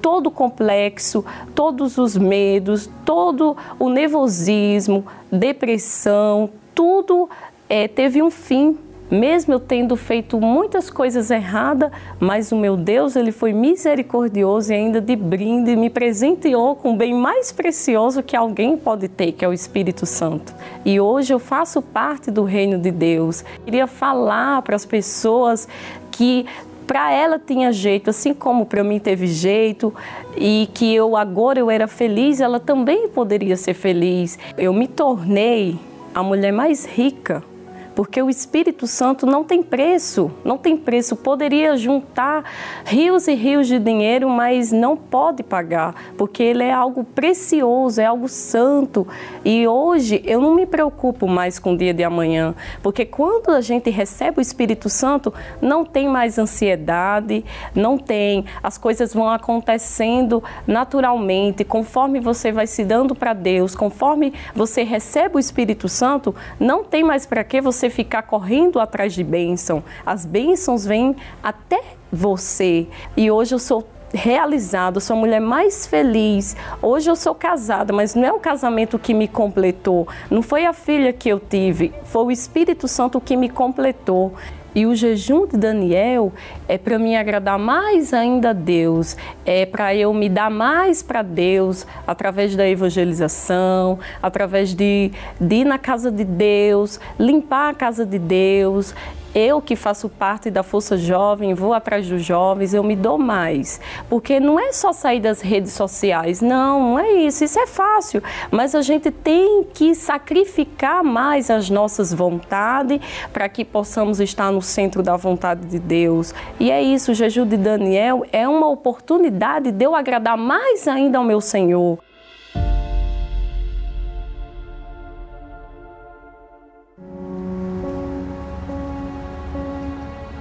todo o complexo, todos os medos, todo o nervosismo, depressão, tudo é, teve um fim mesmo eu tendo feito muitas coisas erradas, mas o meu Deus, ele foi misericordioso e ainda de brinde me presenteou com o bem mais precioso que alguém pode ter, que é o Espírito Santo. E hoje eu faço parte do reino de Deus. Eu queria falar para as pessoas que para ela tinha jeito, assim como para mim teve jeito, e que eu agora eu era feliz, ela também poderia ser feliz. Eu me tornei a mulher mais rica porque o Espírito Santo não tem preço, não tem preço. Poderia juntar rios e rios de dinheiro, mas não pode pagar, porque ele é algo precioso, é algo santo. E hoje eu não me preocupo mais com o dia de amanhã, porque quando a gente recebe o Espírito Santo, não tem mais ansiedade, não tem, as coisas vão acontecendo naturalmente, conforme você vai se dando para Deus, conforme você recebe o Espírito Santo, não tem mais para que você você ficar correndo atrás de bênção. As bênçãos vêm até você. E hoje eu sou realizada, sou a mulher mais feliz. Hoje eu sou casada, mas não é o casamento que me completou. Não foi a filha que eu tive, foi o Espírito Santo que me completou. E o jejum de Daniel é para me agradar mais ainda a Deus, é para eu me dar mais para Deus através da evangelização, através de, de ir na casa de Deus, limpar a casa de Deus, eu que faço parte da Força Jovem, vou atrás dos jovens, eu me dou mais. Porque não é só sair das redes sociais, não, não é isso, isso é fácil. Mas a gente tem que sacrificar mais as nossas vontades para que possamos estar no centro da vontade de Deus. E é isso, o jejum de Daniel é uma oportunidade de eu agradar mais ainda ao meu Senhor.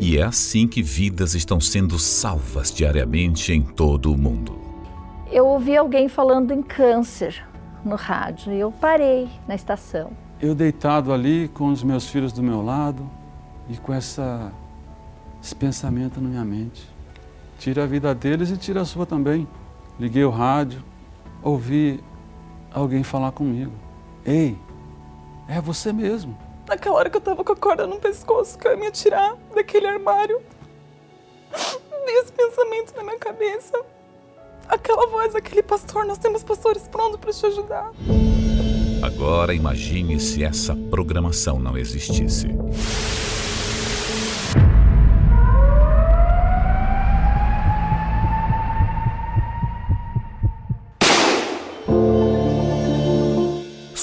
E é assim que vidas estão sendo salvas diariamente em todo o mundo. Eu ouvi alguém falando em câncer no rádio e eu parei na estação. Eu deitado ali com os meus filhos do meu lado e com essa, esse pensamento na minha mente. Tira a vida deles e tira a sua também. Liguei o rádio, ouvi alguém falar comigo. Ei, é você mesmo. Naquela hora que eu tava com a corda no pescoço, que eu ia me tirar daquele armário. Veio esse pensamento na minha cabeça. Aquela voz, aquele pastor, nós temos pastores prontos para te ajudar. Agora imagine se essa programação não existisse.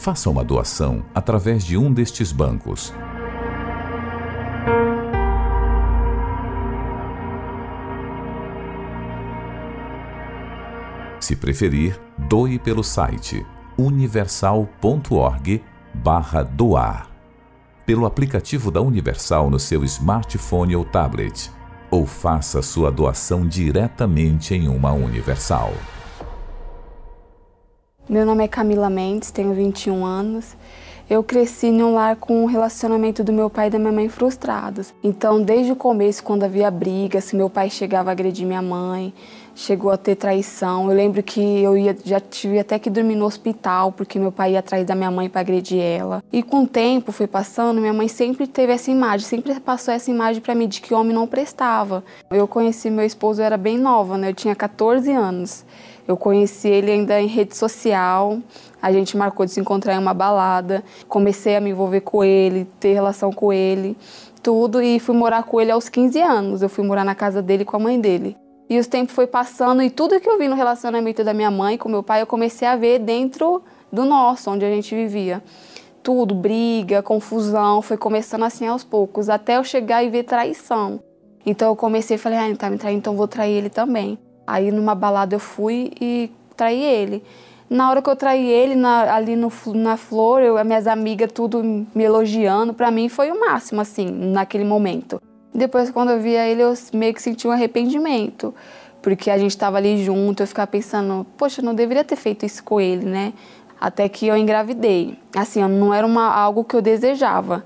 Faça uma doação através de um destes bancos. Se preferir, doe pelo site universal.org/doar, pelo aplicativo da Universal no seu smartphone ou tablet, ou faça sua doação diretamente em uma Universal. Meu nome é Camila Mendes, tenho 21 anos. Eu cresci em um lar com o relacionamento do meu pai e da minha mãe frustrados. Então, desde o começo, quando havia briga, se meu pai chegava a agredir minha mãe, chegou a ter traição. Eu lembro que eu ia, já tive até que dormir no hospital porque meu pai ia atrás da minha mãe para agredir ela. E com o tempo foi passando, minha mãe sempre teve essa imagem, sempre passou essa imagem para mim de que homem não prestava. Eu conheci meu esposo, eu era bem nova, né? Eu tinha 14 anos. Eu conheci ele ainda em rede social. A gente marcou de se encontrar em uma balada. Comecei a me envolver com ele, ter relação com ele, tudo. E fui morar com ele aos 15 anos. Eu fui morar na casa dele com a mãe dele. E os tempos foi passando e tudo que eu vi no relacionamento da minha mãe com meu pai, eu comecei a ver dentro do nosso, onde a gente vivia. Tudo, briga, confusão, foi começando assim aos poucos, até eu chegar e ver traição. Então eu comecei e falei, ah, ele tá me traindo, então vou trair ele também. Aí numa balada eu fui e traí ele. Na hora que eu traí ele, na, ali no, na flor, eu, as minhas amigas tudo me elogiando, para mim foi o máximo, assim, naquele momento. Depois, quando eu via ele, eu meio que senti um arrependimento, porque a gente estava ali junto, eu ficava pensando, poxa, eu não deveria ter feito isso com ele, né? Até que eu engravidei. Assim, não era uma, algo que eu desejava.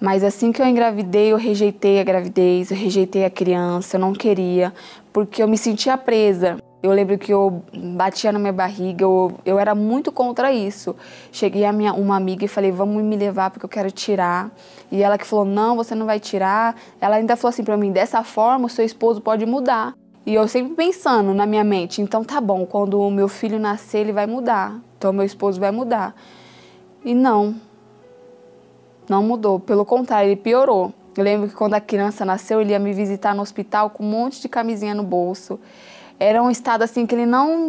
Mas assim que eu engravidei, eu rejeitei a gravidez, eu rejeitei a criança, eu não queria, porque eu me sentia presa. Eu lembro que eu batia na minha barriga, eu, eu era muito contra isso. Cheguei a minha, uma amiga e falei, vamos me levar porque eu quero tirar. E ela que falou, não, você não vai tirar. Ela ainda falou assim para mim, dessa forma o seu esposo pode mudar. E eu sempre pensando na minha mente, então tá bom, quando o meu filho nascer ele vai mudar, então meu esposo vai mudar. E não, não mudou, pelo contrário, ele piorou. Eu lembro que quando a criança nasceu, ele ia me visitar no hospital com um monte de camisinha no bolso. Era um estado assim que ele não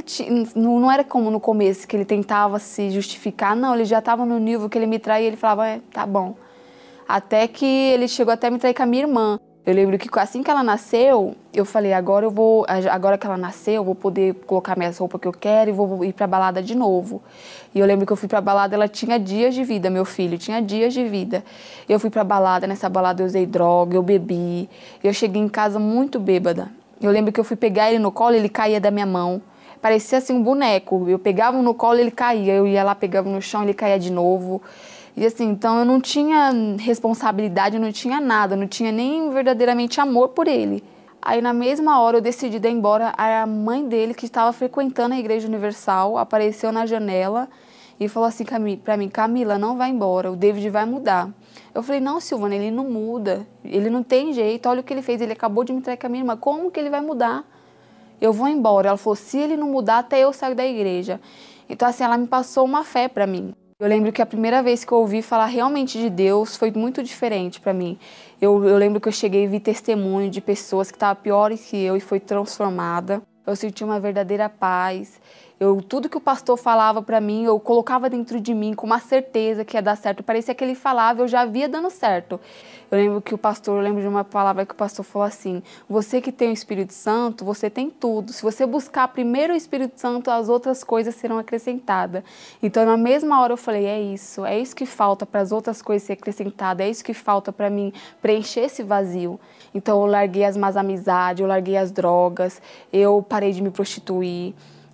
não era como no começo que ele tentava se justificar, não, ele já estava no nível que ele me traía, ele falava, é, tá bom. Até que ele chegou até me trair com a minha irmã. Eu lembro que assim que ela nasceu, eu falei, agora eu vou, agora que ela nasceu, eu vou poder colocar minhas roupas que eu quero e vou ir pra balada de novo. E eu lembro que eu fui pra balada, ela tinha dias de vida, meu filho, tinha dias de vida. Eu fui pra balada, nessa balada eu usei droga, eu bebi. Eu cheguei em casa muito bêbada. Eu lembro que eu fui pegar ele no colo, ele caía da minha mão. Parecia assim um boneco. Eu pegava no colo, ele caía. Eu ia lá, pegava no chão, ele caía de novo. E assim, então eu não tinha responsabilidade, não tinha nada, não tinha nem verdadeiramente amor por ele. Aí na mesma hora eu decidi ir embora. A mãe dele, que estava frequentando a Igreja Universal, apareceu na janela e falou assim para mim: Camila, não vai embora, o David vai mudar. Eu falei: Não, Silvana, ele não muda, ele não tem jeito. Olha o que ele fez, ele acabou de me trair com a minha irmã, como que ele vai mudar? Eu vou embora. Ela falou: Se ele não mudar, até eu saio da igreja. Então, assim, ela me passou uma fé para mim. Eu lembro que a primeira vez que eu ouvi falar realmente de Deus foi muito diferente para mim. Eu, eu, lembro que eu cheguei e vi testemunho de pessoas que estavam piores que eu e foi transformada. Eu senti uma verdadeira paz. Eu, tudo que o pastor falava para mim, eu colocava dentro de mim com uma certeza que ia dar certo. Parecia que ele falava, eu já via dando certo. Eu lembro que o pastor, eu lembro de uma palavra que o pastor falou assim: Você que tem o Espírito Santo, você tem tudo. Se você buscar primeiro o Espírito Santo, as outras coisas serão acrescentadas. Então, na mesma hora, eu falei: É isso, é isso que falta para as outras coisas ser acrescentadas, é isso que falta para mim preencher esse vazio. Então, eu larguei as más amizades, eu larguei as drogas, eu parei de me prostituir.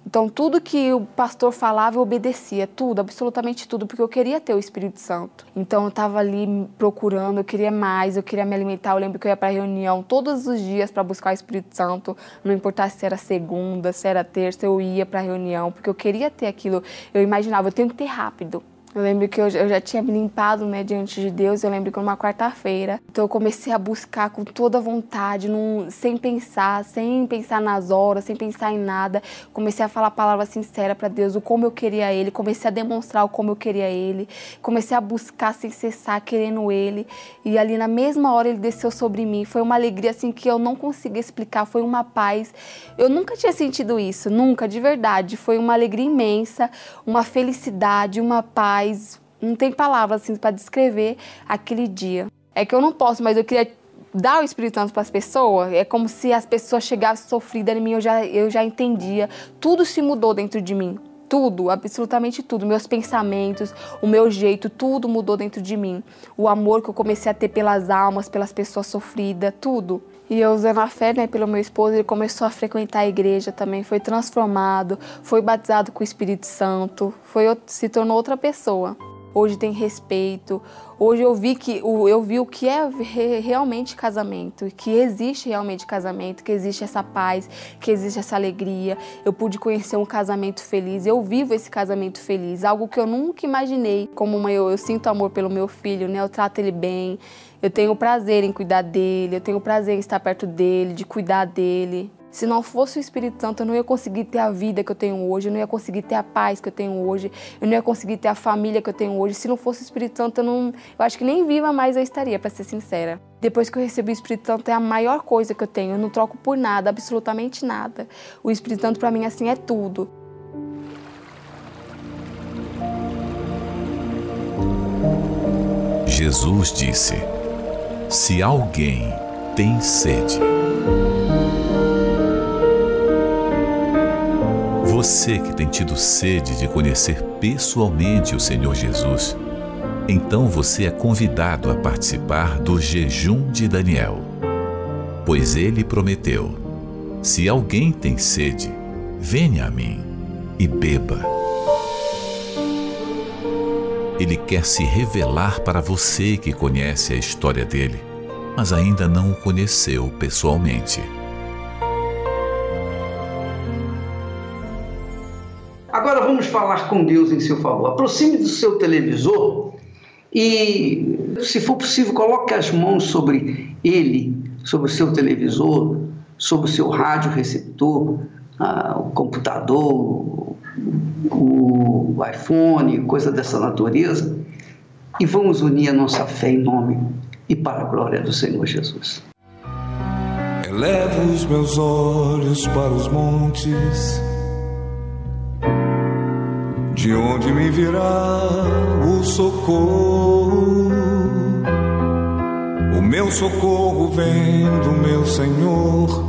Então, tudo que o pastor falava, eu obedecia, tudo, absolutamente tudo, porque eu queria ter o Espírito Santo. Então, eu estava ali procurando, eu queria mais, eu queria me alimentar. Eu lembro que eu ia para reunião todos os dias para buscar o Espírito Santo, não importasse se era segunda, se era terça, eu ia para reunião, porque eu queria ter aquilo. Eu imaginava, eu tenho que ter rápido. Eu lembro que eu, já tinha me limpado né, diante de Deus. Eu lembro que uma quarta-feira. Então eu comecei a buscar com toda vontade, num, sem pensar, sem pensar nas horas, sem pensar em nada. Comecei a falar a palavra sincera para Deus, o como eu queria Ele. Comecei a demonstrar o como eu queria Ele. Comecei a buscar sem cessar, querendo Ele. E ali na mesma hora Ele desceu sobre mim. Foi uma alegria assim que eu não consegui explicar. Foi uma paz. Eu nunca tinha sentido isso, nunca, de verdade. Foi uma alegria imensa, uma felicidade, uma paz mas não tem palavras assim para descrever aquele dia. É que eu não posso, mas eu queria dar o Espírito Santo para as pessoas. É como se as pessoas chegassem sofridas em mim, eu já, eu já entendia. Tudo se mudou dentro de mim. Tudo, absolutamente tudo. Meus pensamentos, o meu jeito, tudo mudou dentro de mim. O amor que eu comecei a ter pelas almas, pelas pessoas sofridas, tudo. E eu usando a fé, né, pelo meu esposo, ele começou a frequentar a igreja também, foi transformado, foi batizado com o Espírito Santo, foi se tornou outra pessoa. Hoje tem respeito. Hoje eu vi que eu vi o que é realmente casamento, que existe realmente casamento, que existe essa paz, que existe essa alegria. Eu pude conhecer um casamento feliz. Eu vivo esse casamento feliz, algo que eu nunca imaginei. Como mãe, eu, eu sinto amor pelo meu filho, né? Eu trato ele bem. Eu tenho prazer em cuidar dele, eu tenho prazer em estar perto dele, de cuidar dele. Se não fosse o Espírito Santo, eu não ia conseguir ter a vida que eu tenho hoje, eu não ia conseguir ter a paz que eu tenho hoje, eu não ia conseguir ter a família que eu tenho hoje. Se não fosse o Espírito Santo, eu não, eu acho que nem viva mais eu estaria, para ser sincera. Depois que eu recebi o Espírito Santo, é a maior coisa que eu tenho. Eu não troco por nada, absolutamente nada. O Espírito Santo para mim assim é tudo. Jesus disse: Se alguém tem sede, você que tem tido sede de conhecer pessoalmente o Senhor Jesus, então você é convidado a participar do jejum de Daniel. Pois ele prometeu: Se alguém tem sede, venha a mim e beba. Ele quer se revelar para você que conhece a história dele, mas ainda não o conheceu pessoalmente. Agora vamos falar com Deus em seu favor. Aproxime do seu televisor e, se for possível, coloque as mãos sobre ele, sobre o seu televisor, sobre o seu rádio receptor, ah, o computador, o iPhone, coisa dessa natureza, e vamos unir a nossa fé em nome e para a glória do Senhor Jesus. Elevo os meus olhos para os montes, de onde me virá o socorro. O meu socorro vem do meu Senhor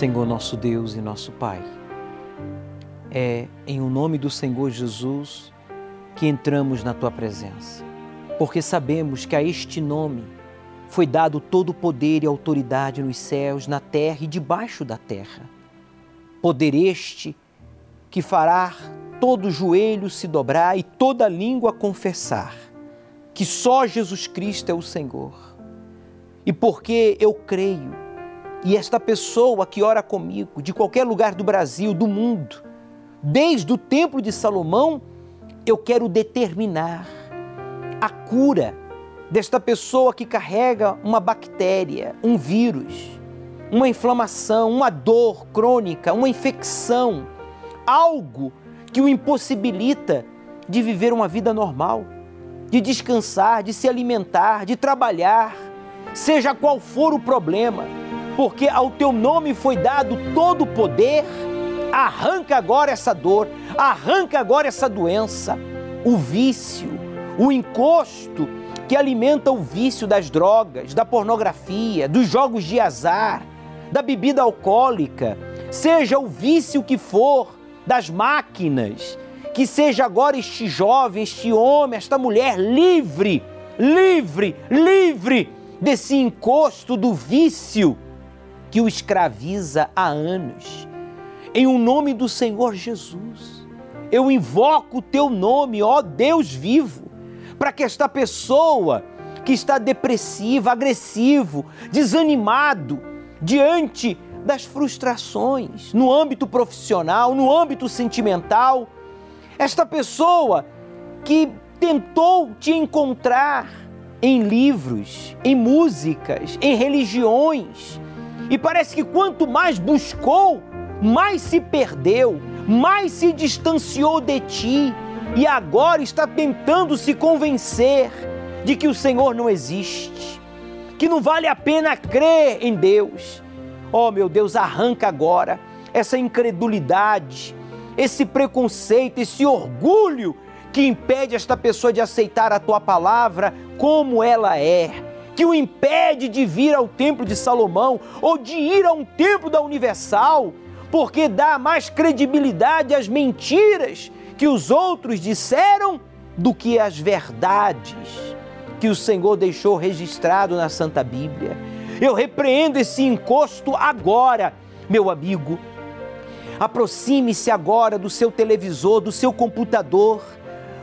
Senhor nosso Deus e nosso Pai. É em o nome do Senhor Jesus que entramos na tua presença, porque sabemos que a este nome foi dado todo o poder e autoridade nos céus, na terra e debaixo da terra. Poder este que fará todo joelho se dobrar e toda língua confessar que só Jesus Cristo é o Senhor. E porque eu creio, e esta pessoa que ora comigo, de qualquer lugar do Brasil, do mundo, desde o Templo de Salomão, eu quero determinar a cura desta pessoa que carrega uma bactéria, um vírus, uma inflamação, uma dor crônica, uma infecção, algo que o impossibilita de viver uma vida normal, de descansar, de se alimentar, de trabalhar, seja qual for o problema, porque ao teu nome foi dado todo o poder Arranca agora essa dor, arranca agora essa doença, o vício, o encosto que alimenta o vício das drogas, da pornografia, dos jogos de azar, da bebida alcoólica, seja o vício que for, das máquinas, que seja agora este jovem, este homem, esta mulher livre, livre, livre desse encosto do vício que o escraviza há anos em o um nome do Senhor Jesus. Eu invoco o teu nome, ó Deus vivo, para que esta pessoa que está depressiva, agressivo, desanimado diante das frustrações no âmbito profissional, no âmbito sentimental, esta pessoa que tentou te encontrar em livros, em músicas, em religiões, e parece que quanto mais buscou, mais se perdeu, mais se distanciou de ti e agora está tentando se convencer de que o Senhor não existe, que não vale a pena crer em Deus. Oh, meu Deus, arranca agora essa incredulidade, esse preconceito, esse orgulho que impede esta pessoa de aceitar a tua palavra como ela é, que o impede de vir ao templo de Salomão ou de ir a um templo da Universal porque dá mais credibilidade às mentiras que os outros disseram do que às verdades que o Senhor deixou registrado na Santa Bíblia. Eu repreendo esse encosto agora, meu amigo. Aproxime-se agora do seu televisor, do seu computador.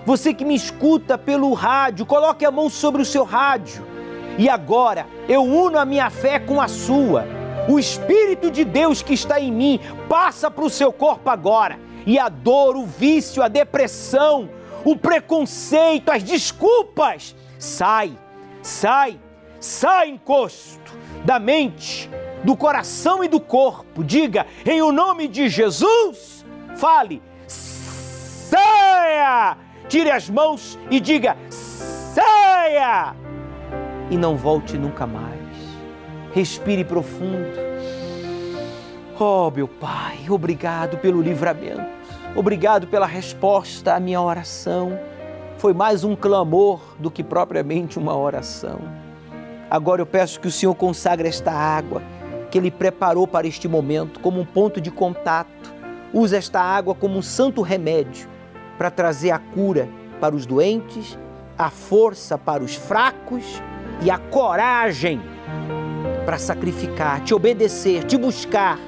Você que me escuta pelo rádio, coloque a mão sobre o seu rádio. E agora eu uno a minha fé com a sua o Espírito de Deus que está em mim passa para o seu corpo agora. E a dor, o vício, a depressão, o preconceito, as desculpas, sai, sai, sai encosto da mente, do coração e do corpo. Diga, em o nome de Jesus, fale, saia! Tire as mãos e diga, saia! E não volte nunca mais. Respire profundo. Oh, meu Pai, obrigado pelo livramento. Obrigado pela resposta à minha oração. Foi mais um clamor do que propriamente uma oração. Agora eu peço que o Senhor consagre esta água que Ele preparou para este momento como um ponto de contato. Use esta água como um santo remédio para trazer a cura para os doentes, a força para os fracos e a coragem para sacrificar, te obedecer, te buscar.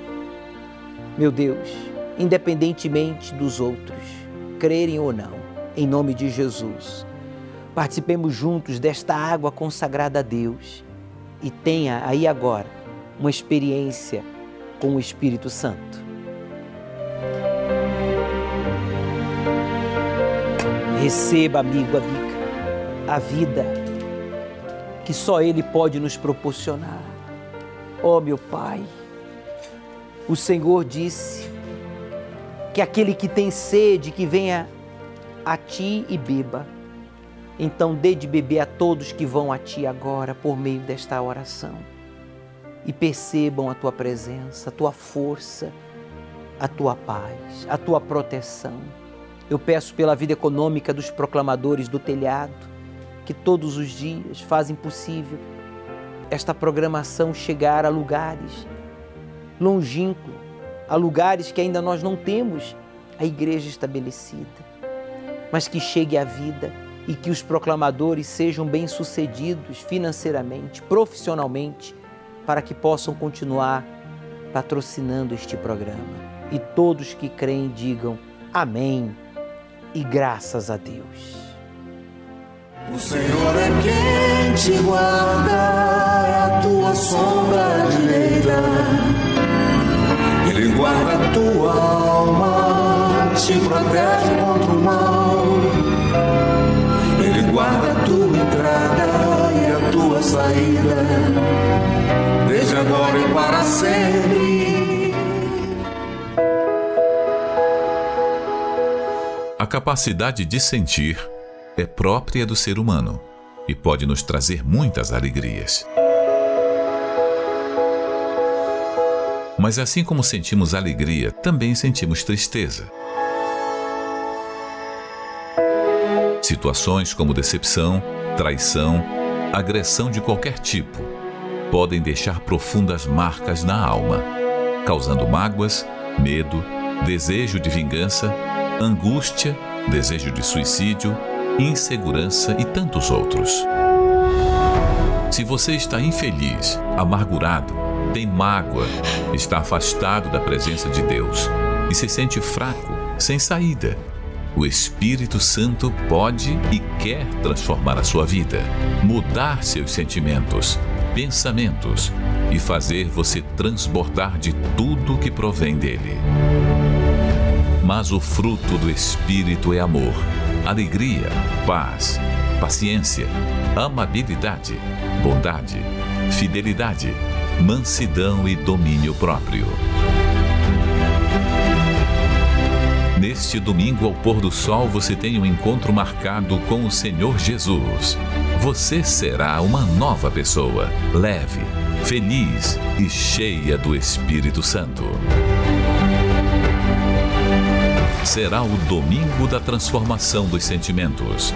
Meu Deus, independentemente dos outros, crerem ou não, em nome de Jesus. Participemos juntos desta água consagrada a Deus e tenha aí agora uma experiência com o Espírito Santo. Receba, amigo, amiga, a vida que só Ele pode nos proporcionar. Oh, meu Pai, o Senhor disse que aquele que tem sede, que venha a Ti e beba. Então dê de beber a todos que vão a Ti agora por meio desta oração e percebam a Tua presença, a Tua força, a Tua paz, a Tua proteção. Eu peço pela vida econômica dos proclamadores do telhado, que todos os dias fazem possível esta programação chegar a lugares longínquo, a lugares que ainda nós não temos a igreja estabelecida, mas que chegue à vida e que os proclamadores sejam bem-sucedidos financeiramente, profissionalmente, para que possam continuar patrocinando este programa. E todos que creem digam amém e graças a Deus. O Senhor é quem te guarda, a tua sombra direita. Ele guarda a tua alma, te protege contra o mal. Ele guarda a tua entrada e a tua saída, desde agora e para sempre. A capacidade de sentir é própria do ser humano e pode nos trazer muitas alegrias. Mas assim como sentimos alegria, também sentimos tristeza. Situações como decepção, traição, agressão de qualquer tipo podem deixar profundas marcas na alma, causando mágoas, medo, desejo de vingança, angústia, desejo de suicídio, insegurança e tantos outros. Se você está infeliz, amargurado, tem mágoa, está afastado da presença de Deus e se sente fraco, sem saída, o Espírito Santo pode e quer transformar a sua vida, mudar seus sentimentos, pensamentos e fazer você transbordar de tudo que provém dele. Mas o fruto do Espírito é amor, alegria, paz, paciência, amabilidade, bondade, fidelidade, mansidão e domínio próprio. Neste domingo ao pôr do sol você tem um encontro marcado com o Senhor Jesus. Você será uma nova pessoa, leve, feliz e cheia do Espírito Santo. Será o domingo da transformação dos sentimentos,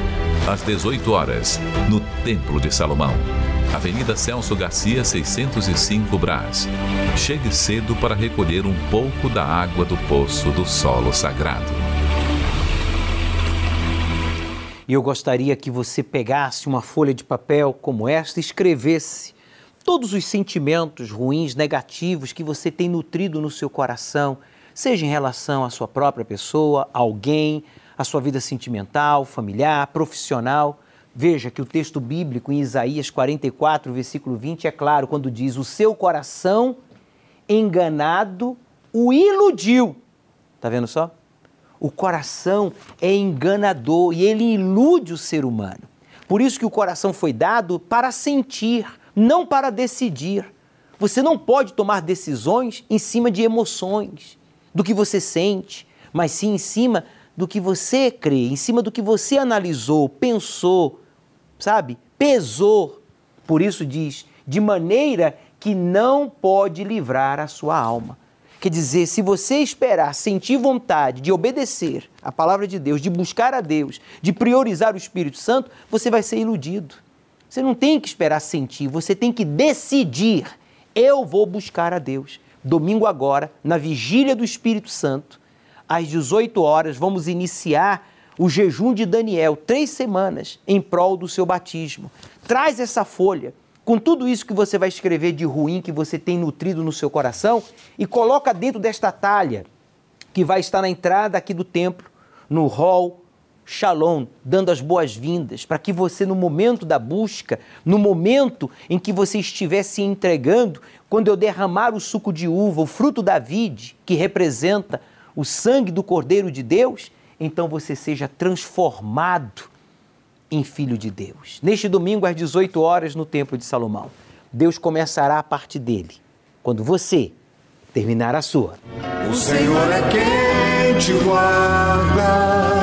às 18 horas, no Templo de Salomão. Avenida Celso Garcia, 605 Brás. Chegue cedo para recolher um pouco da água do poço do solo sagrado. E eu gostaria que você pegasse uma folha de papel como esta e escrevesse todos os sentimentos ruins, negativos que você tem nutrido no seu coração, seja em relação à sua própria pessoa, alguém, à sua vida sentimental, familiar, profissional. Veja que o texto bíblico em Isaías 44, versículo 20 é claro quando diz: O seu coração enganado o iludiu. Tá vendo só? O coração é enganador e ele ilude o ser humano. Por isso que o coração foi dado para sentir, não para decidir. Você não pode tomar decisões em cima de emoções, do que você sente, mas sim em cima do que você crê, em cima do que você analisou, pensou, sabe? Pesou. Por isso diz, de maneira que não pode livrar a sua alma. Quer dizer, se você esperar sentir vontade de obedecer a palavra de Deus, de buscar a Deus, de priorizar o Espírito Santo, você vai ser iludido. Você não tem que esperar sentir, você tem que decidir. Eu vou buscar a Deus. Domingo agora, na vigília do Espírito Santo, às 18 horas, vamos iniciar o jejum de Daniel, três semanas em prol do seu batismo. Traz essa folha com tudo isso que você vai escrever de ruim que você tem nutrido no seu coração e coloca dentro desta talha que vai estar na entrada aqui do templo, no hall Shalom, dando as boas-vindas, para que você, no momento da busca, no momento em que você estiver se entregando, quando eu derramar o suco de uva, o fruto da vide, que representa o sangue do Cordeiro de Deus, então você seja transformado em filho de Deus. Neste domingo, às 18 horas, no Templo de Salomão, Deus começará a parte dele, quando você terminar a sua. O Senhor é quem te guarda,